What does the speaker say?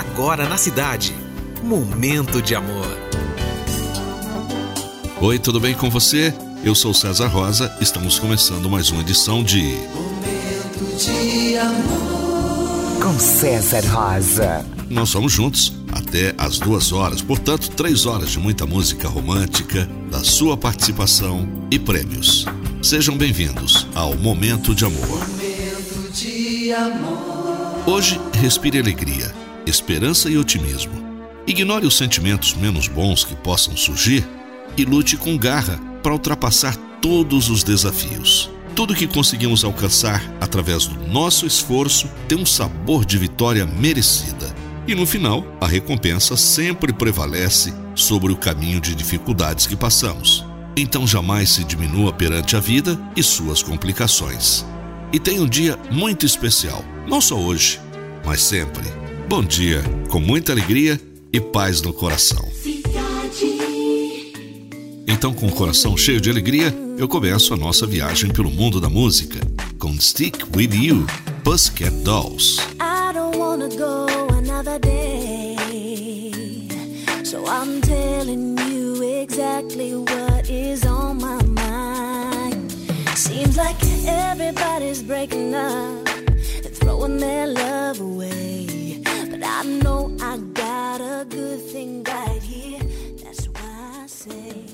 agora na cidade. Momento de amor. Oi, tudo bem com você? Eu sou César Rosa, estamos começando mais uma edição de Momento de amor. Com César Rosa. Nós vamos juntos até as duas horas, portanto, três horas de muita música romântica, da sua participação e prêmios. Sejam bem-vindos ao Momento de Amor. Momento de amor. Hoje, respire alegria, esperança e otimismo. Ignore os sentimentos menos bons que possam surgir e lute com garra para ultrapassar todos os desafios. Tudo que conseguimos alcançar através do nosso esforço tem um sabor de vitória merecida. E no final, a recompensa sempre prevalece sobre o caminho de dificuldades que passamos. Então jamais se diminua perante a vida e suas complicações. E tenha um dia muito especial, não só hoje, mas sempre. Bom dia, com muita alegria e paz no coração. Então, com o coração cheio de alegria, eu começo a nossa viagem pelo mundo da música com Stick With You, Pussycat Dolls. I don't wanna go another day. So I'm telling you exactly what is on my mind. Seems like everybody's breaking up and throwing their everything right here. That's why I say.